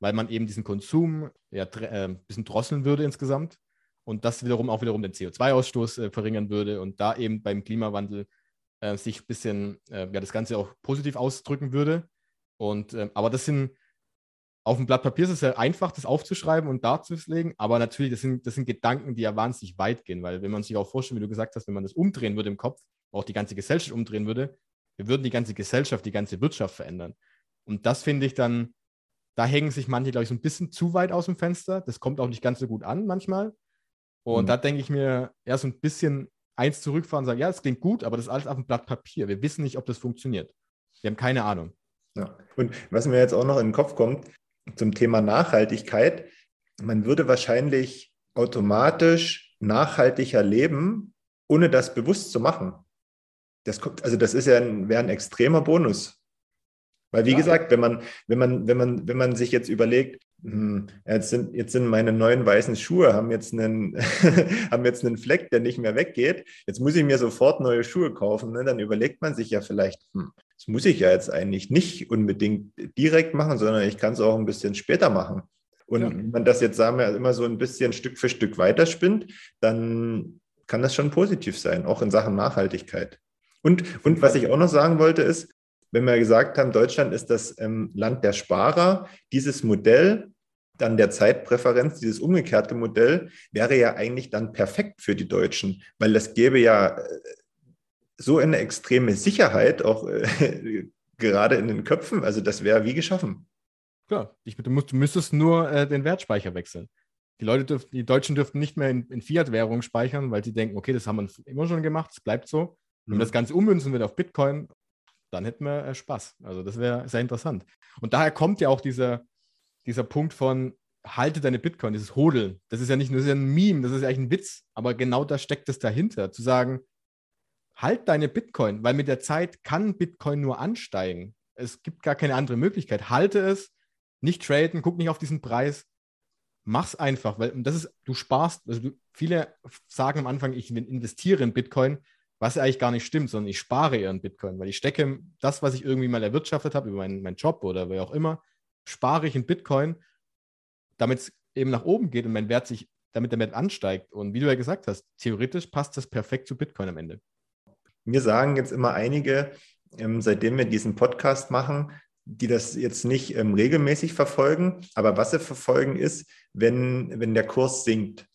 weil man eben diesen Konsum ja, äh, ein bisschen drosseln würde insgesamt und das wiederum auch wiederum den CO2-Ausstoß äh, verringern würde und da eben beim Klimawandel äh, sich ein bisschen äh, ja, das Ganze auch positiv ausdrücken würde. Und, äh, aber das sind auf dem Blatt Papier ist es ja einfach, das aufzuschreiben und darzulegen, aber natürlich, das sind, das sind Gedanken, die ja wahnsinnig weit gehen, weil wenn man sich auch vorstellt, wie du gesagt hast, wenn man das umdrehen würde im Kopf, auch die ganze Gesellschaft umdrehen würde, wir würden die ganze Gesellschaft, die ganze Wirtschaft verändern. Und das finde ich dann da hängen sich manche, glaube ich, so ein bisschen zu weit aus dem Fenster. Das kommt auch nicht ganz so gut an manchmal. Und mhm. da denke ich mir eher so ein bisschen eins zurückfahren und sagen, ja, das klingt gut, aber das ist alles auf dem Blatt Papier. Wir wissen nicht, ob das funktioniert. Wir haben keine Ahnung. Ja. Und was mir jetzt auch noch in den Kopf kommt zum Thema Nachhaltigkeit, man würde wahrscheinlich automatisch nachhaltiger leben, ohne das bewusst zu machen. Das kommt, also das ist ja ein, wäre ein extremer Bonus. Weil wie ja. gesagt, wenn man, wenn man, wenn man, wenn man sich jetzt überlegt, hm, jetzt sind, jetzt sind meine neuen weißen Schuhe, haben jetzt, einen, haben jetzt einen Fleck, der nicht mehr weggeht. Jetzt muss ich mir sofort neue Schuhe kaufen. Ne? Dann überlegt man sich ja vielleicht, hm, das muss ich ja jetzt eigentlich nicht unbedingt direkt machen, sondern ich kann es auch ein bisschen später machen. Und ja. wenn man das jetzt, sagen wir, immer so ein bisschen Stück für Stück weiterspinnt, dann kann das schon positiv sein, auch in Sachen Nachhaltigkeit. Und, und was ich auch noch sagen wollte, ist, wenn wir gesagt haben, Deutschland ist das ähm, Land der Sparer, dieses Modell dann der Zeitpräferenz, dieses umgekehrte Modell, wäre ja eigentlich dann perfekt für die Deutschen, weil das gäbe ja äh, so eine extreme Sicherheit auch äh, gerade in den Köpfen. Also das wäre wie geschaffen. Klar, ich, du, musst, du müsstest nur äh, den Wertspeicher wechseln. Die Leute dürften, die Deutschen dürften nicht mehr in, in Fiat-Währung speichern, weil sie denken, okay, das haben wir immer schon gemacht, es bleibt so. Wenn mhm. das Ganze ummünzen wird auf Bitcoin, dann hätten wir äh, Spaß. Also das wäre sehr interessant. Und daher kommt ja auch dieser, dieser Punkt von halte deine Bitcoin, dieses Hodeln. Das ist ja nicht nur ein Meme, das ist ja eigentlich ein Witz, aber genau da steckt es dahinter, zu sagen, halt deine Bitcoin, weil mit der Zeit kann Bitcoin nur ansteigen. Es gibt gar keine andere Möglichkeit. Halte es, nicht traden, guck nicht auf diesen Preis, mach's einfach, weil das ist, du sparst, also du, viele sagen am Anfang, ich investiere in Bitcoin, was eigentlich gar nicht stimmt, sondern ich spare eher in Bitcoin, weil ich stecke das, was ich irgendwie mal erwirtschaftet habe, über meinen, meinen Job oder wer auch immer, spare ich in Bitcoin, damit es eben nach oben geht und mein Wert sich damit der Wert ansteigt. Und wie du ja gesagt hast, theoretisch passt das perfekt zu Bitcoin am Ende. Mir sagen jetzt immer einige, ähm, seitdem wir diesen Podcast machen, die das jetzt nicht ähm, regelmäßig verfolgen, aber was sie verfolgen ist, wenn, wenn der Kurs sinkt.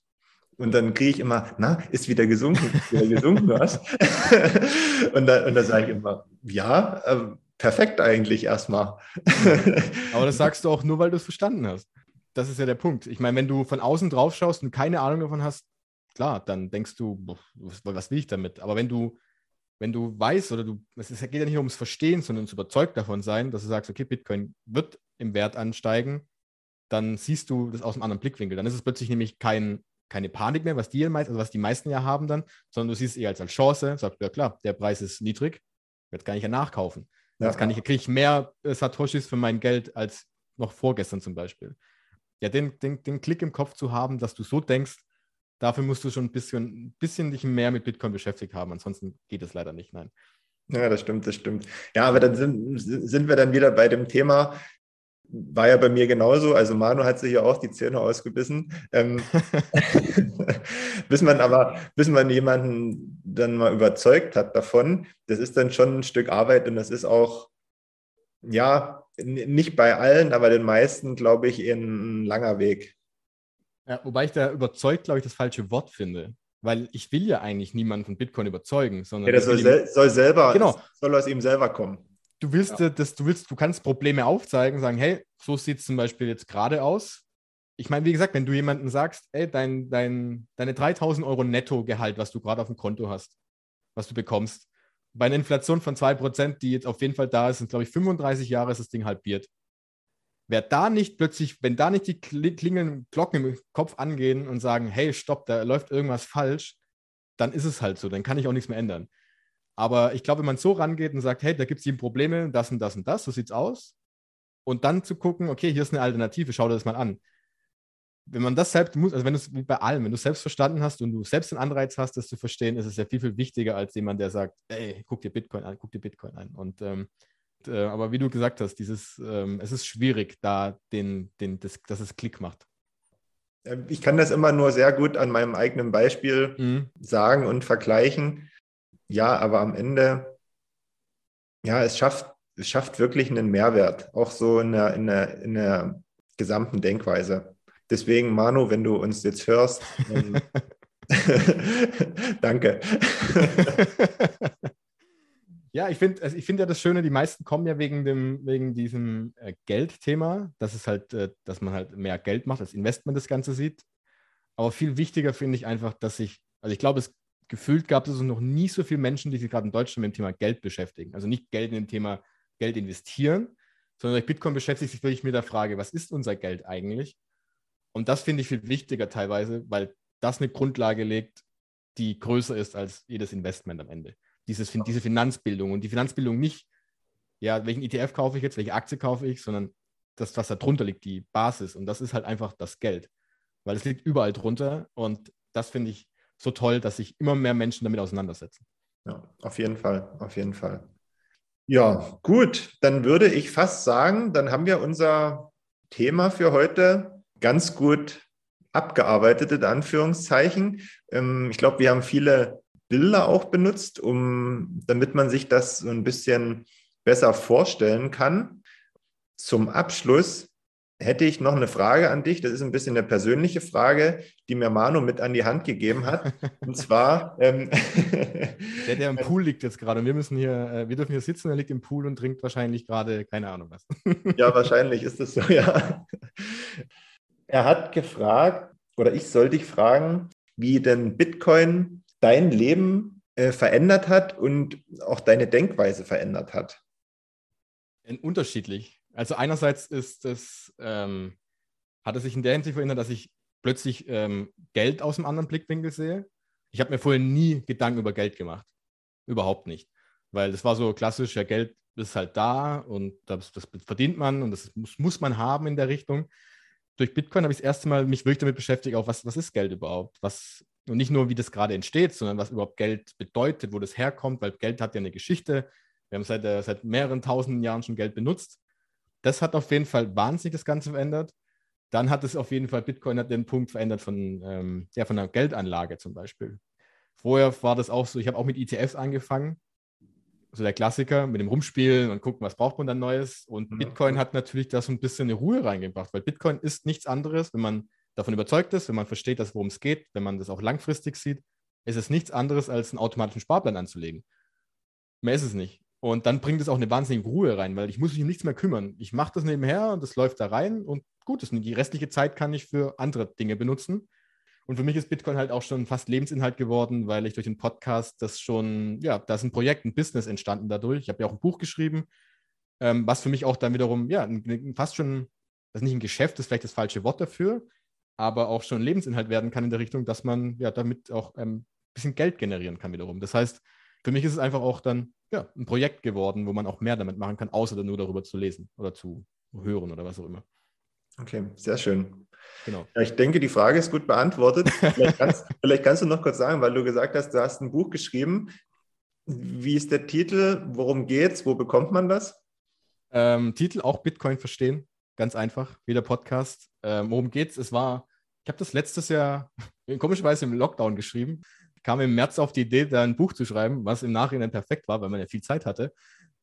Und dann kriege ich immer, na, ist wieder gesunken, ist wieder gesunken was? und da, und da sage ich immer, ja, äh, perfekt eigentlich erstmal. Aber das sagst du auch nur, weil du es verstanden hast. Das ist ja der Punkt. Ich meine, wenn du von außen drauf schaust und keine Ahnung davon hast, klar, dann denkst du, was will ich damit? Aber wenn du, wenn du weißt oder du, es geht ja nicht ums Verstehen, sondern ums überzeugt davon sein, dass du sagst, okay, Bitcoin wird im Wert ansteigen, dann siehst du das aus einem anderen Blickwinkel. Dann ist es plötzlich nämlich kein keine Panik mehr, was die, also was die meisten ja haben dann, sondern du siehst es eher als, als Chance, sagst, ja klar, der Preis ist niedrig, jetzt kann ich ja nachkaufen. Ja. Jetzt kann ich, kriege ich mehr äh, Satoshis für mein Geld als noch vorgestern zum Beispiel. Ja, den, den, den Klick im Kopf zu haben, dass du so denkst, dafür musst du schon ein bisschen, ein bisschen dich mehr mit Bitcoin beschäftigt haben. Ansonsten geht es leider nicht, nein. Ja, das stimmt, das stimmt. Ja, aber dann sind, sind wir dann wieder bei dem Thema, war ja bei mir genauso. Also Manu hat sich ja auch die Zähne ausgebissen. Ähm, bis man aber, bis man jemanden dann mal überzeugt hat davon, das ist dann schon ein Stück Arbeit und das ist auch, ja, nicht bei allen, aber den meisten, glaube ich, ein langer Weg. Ja, wobei ich da überzeugt, glaube ich, das falsche Wort finde. Weil ich will ja eigentlich niemanden von Bitcoin überzeugen, sondern. Ja, der soll, sel soll, selber, genau. soll aus ihm selber kommen. Du willst, ja. das, du willst, du kannst Probleme aufzeigen, sagen, hey, so sieht es zum Beispiel jetzt gerade aus. Ich meine, wie gesagt, wenn du jemandem sagst, ey, dein, dein, deine 3000 Euro Nettogehalt, was du gerade auf dem Konto hast, was du bekommst, bei einer Inflation von 2%, die jetzt auf jeden Fall da ist, sind, glaube ich, 35 Jahre ist das Ding halbiert. Wer da nicht plötzlich, wenn da nicht die klingelnden Glocken im Kopf angehen und sagen, hey, stopp, da läuft irgendwas falsch, dann ist es halt so, dann kann ich auch nichts mehr ändern. Aber ich glaube, wenn man so rangeht und sagt, hey, da gibt es sieben Probleme, das und das und das, so sieht es aus. Und dann zu gucken, okay, hier ist eine Alternative, schau dir das mal an. Wenn man das selbst muss, also wenn du es bei allem, wenn du es selbst verstanden hast und du selbst den Anreiz hast, das zu verstehen, ist es ja viel, viel wichtiger als jemand, der sagt, ey, guck dir Bitcoin an, guck dir Bitcoin an. Und ähm, äh, aber wie du gesagt hast, dieses, ähm, es ist schwierig, da den, den, das, dass es Klick macht. Ähm, ich kann das immer nur sehr gut an meinem eigenen Beispiel mhm. sagen und vergleichen. Ja, aber am Ende, ja, es schafft, es schafft wirklich einen Mehrwert, auch so in der, in der, in der gesamten Denkweise. Deswegen, Manu, wenn du uns jetzt hörst, ähm, danke. Ja, ich finde also find ja das Schöne, die meisten kommen ja wegen, dem, wegen diesem äh, Geldthema, dass es halt, äh, dass man halt mehr Geld macht, als Investment das Ganze sieht. Aber viel wichtiger finde ich einfach, dass ich, also ich glaube, es gefühlt gab es noch nie so viele Menschen, die sich gerade in Deutschland mit dem Thema Geld beschäftigen. Also nicht Geld in dem Thema Geld investieren, sondern durch Bitcoin beschäftigt sich wirklich mit der Frage, was ist unser Geld eigentlich? Und das finde ich viel wichtiger teilweise, weil das eine Grundlage legt, die größer ist als jedes Investment am Ende. Dieses, diese Finanzbildung und die Finanzbildung nicht, ja, welchen ETF kaufe ich jetzt, welche Aktie kaufe ich, sondern das, was da drunter liegt, die Basis. Und das ist halt einfach das Geld, weil es liegt überall drunter und das finde ich so toll, dass sich immer mehr Menschen damit auseinandersetzen. Ja, auf jeden Fall, auf jeden Fall. Ja, gut, dann würde ich fast sagen, dann haben wir unser Thema für heute ganz gut abgearbeitet, in Anführungszeichen. Ähm, ich glaube, wir haben viele Bilder auch benutzt, um, damit man sich das so ein bisschen besser vorstellen kann. Zum Abschluss hätte ich noch eine Frage an dich. Das ist ein bisschen eine persönliche Frage, die mir Manu mit an die Hand gegeben hat. Und zwar. Ähm, der, der im Pool liegt jetzt gerade. Und wir müssen hier, äh, wir dürfen hier sitzen, er liegt im Pool und trinkt wahrscheinlich gerade, keine Ahnung was. ja, wahrscheinlich ist das so, ja. Er hat gefragt, oder ich soll dich fragen, wie denn Bitcoin dein Leben äh, verändert hat und auch deine Denkweise verändert hat. Unterschiedlich. Also einerseits ist es, ähm, hat es sich in der Hinsicht verändert, dass ich plötzlich ähm, Geld aus einem anderen Blickwinkel sehe. Ich habe mir vorher nie Gedanken über Geld gemacht. Überhaupt nicht. Weil das war so klassisch, ja, Geld ist halt da und das, das verdient man und das muss, muss, man haben in der Richtung. Durch Bitcoin habe ich das erste Mal mich wirklich damit beschäftigt, auch was, was ist Geld überhaupt? Was, und nicht nur, wie das gerade entsteht, sondern was überhaupt Geld bedeutet, wo das herkommt, weil Geld hat ja eine Geschichte. Wir haben seit, äh, seit mehreren tausenden Jahren schon Geld benutzt. Das hat auf jeden Fall wahnsinnig das Ganze verändert. Dann hat es auf jeden Fall, Bitcoin hat den Punkt verändert von, ähm, ja, von einer Geldanlage zum Beispiel. Vorher war das auch so, ich habe auch mit ETFs angefangen, so der Klassiker, mit dem Rumspielen und gucken, was braucht man dann Neues. Und mhm. Bitcoin hat natürlich da so ein bisschen eine Ruhe reingebracht, weil Bitcoin ist nichts anderes, wenn man davon überzeugt ist, wenn man versteht, worum es geht, wenn man das auch langfristig sieht, ist es nichts anderes, als einen automatischen Sparplan anzulegen. Mehr ist es nicht. Und dann bringt es auch eine wahnsinnige Ruhe rein, weil ich muss mich um nichts mehr kümmern. Ich mache das nebenher und das läuft da rein und gut, das, die restliche Zeit kann ich für andere Dinge benutzen. Und für mich ist Bitcoin halt auch schon fast Lebensinhalt geworden, weil ich durch den Podcast das schon, ja, da ist ein Projekt, ein Business entstanden dadurch. Ich habe ja auch ein Buch geschrieben, ähm, was für mich auch dann wiederum, ja, fast schon, das ist nicht ein Geschäft, das ist vielleicht das falsche Wort dafür, aber auch schon Lebensinhalt werden kann in der Richtung, dass man ja damit auch ein ähm, bisschen Geld generieren kann wiederum. Das heißt, für mich ist es einfach auch dann ja, ein Projekt geworden, wo man auch mehr damit machen kann, außer nur darüber zu lesen oder zu hören oder was auch immer. Okay, sehr schön. Genau. Ja, ich denke, die Frage ist gut beantwortet. Vielleicht kannst, vielleicht kannst, du noch kurz sagen, weil du gesagt hast, du hast ein Buch geschrieben. Wie ist der Titel? Worum geht's? Wo bekommt man das? Ähm, Titel auch Bitcoin verstehen. Ganz einfach, wie der Podcast. Ähm, worum geht's? Es war, ich habe das letztes Jahr komischerweise im Lockdown geschrieben. Kam im März auf die Idee, da ein Buch zu schreiben, was im Nachhinein perfekt war, weil man ja viel Zeit hatte.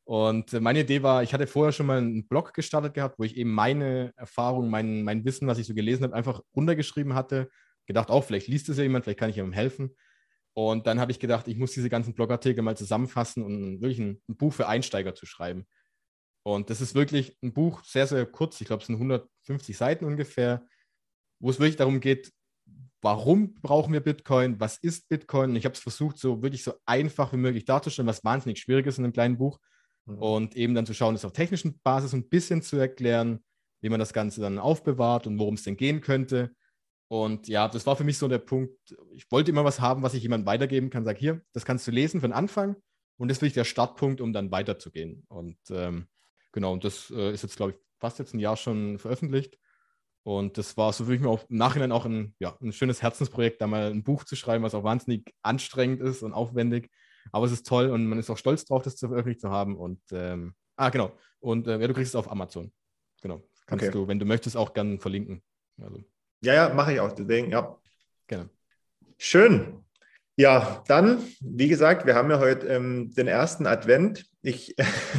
Und äh, meine Idee war, ich hatte vorher schon mal einen Blog gestartet gehabt, wo ich eben meine Erfahrung, mein, mein Wissen, was ich so gelesen habe, einfach runtergeschrieben hatte. Gedacht, auch vielleicht liest es ja jemand, vielleicht kann ich ihm helfen. Und dann habe ich gedacht, ich muss diese ganzen Blogartikel mal zusammenfassen und wirklich ein, ein, Buch für Einsteiger zu schreiben. Und das ist wirklich ein Buch, sehr, sehr kurz. Ich glaube, es sind 150 Seiten ungefähr, wo es wirklich darum geht, warum brauchen wir Bitcoin, was ist Bitcoin. Und ich habe es versucht, so wirklich so einfach wie möglich darzustellen, was wahnsinnig schwierig ist in einem kleinen Buch. Mhm. Und eben dann zu schauen, das auf technischen Basis ein bisschen zu erklären, wie man das Ganze dann aufbewahrt und worum es denn gehen könnte. Und ja, das war für mich so der Punkt. Ich wollte immer was haben, was ich jemandem weitergeben kann. Sag hier, das kannst du lesen für den Anfang. Und das ist wirklich der Startpunkt, um dann weiterzugehen. Und ähm, genau, und das äh, ist jetzt, glaube ich, fast jetzt ein Jahr schon veröffentlicht. Und das war so wirklich mir auch im Nachhinein auch ein, ja, ein schönes Herzensprojekt, da mal ein Buch zu schreiben, was auch wahnsinnig anstrengend ist und aufwendig. Aber es ist toll und man ist auch stolz drauf, das zu veröffentlicht zu haben. Und ähm, ah, genau. Und äh, ja, du kriegst es auf Amazon. Genau. Kannst okay. du, wenn du möchtest, auch gerne verlinken. Also. Ja, ja, mache ich auch. Deswegen, ja. Gerne. Schön. Ja, dann, wie gesagt, wir haben ja heute ähm, den ersten Advent. Ich,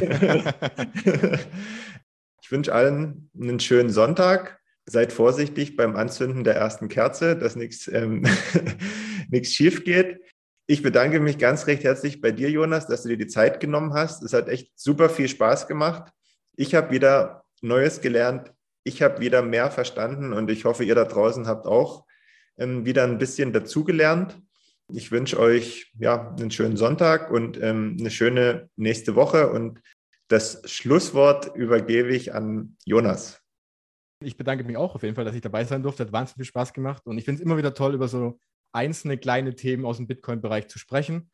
ich wünsche allen einen schönen Sonntag. Seid vorsichtig beim Anzünden der ersten Kerze, dass nichts ähm, schief geht. Ich bedanke mich ganz recht herzlich bei dir, Jonas, dass du dir die Zeit genommen hast. Es hat echt super viel Spaß gemacht. Ich habe wieder Neues gelernt. Ich habe wieder mehr verstanden und ich hoffe, ihr da draußen habt auch ähm, wieder ein bisschen dazugelernt. Ich wünsche euch ja einen schönen Sonntag und ähm, eine schöne nächste Woche. Und das Schlusswort übergebe ich an Jonas. Ich bedanke mich auch auf jeden Fall, dass ich dabei sein durfte. Hat wahnsinnig viel Spaß gemacht und ich finde es immer wieder toll, über so einzelne kleine Themen aus dem Bitcoin-Bereich zu sprechen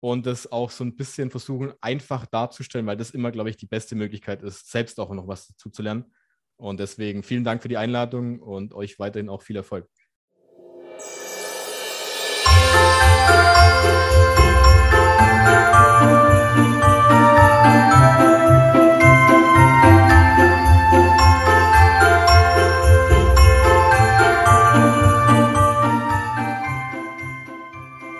und das auch so ein bisschen versuchen, einfach darzustellen, weil das immer, glaube ich, die beste Möglichkeit ist, selbst auch noch was dazu zu lernen. Und deswegen vielen Dank für die Einladung und euch weiterhin auch viel Erfolg.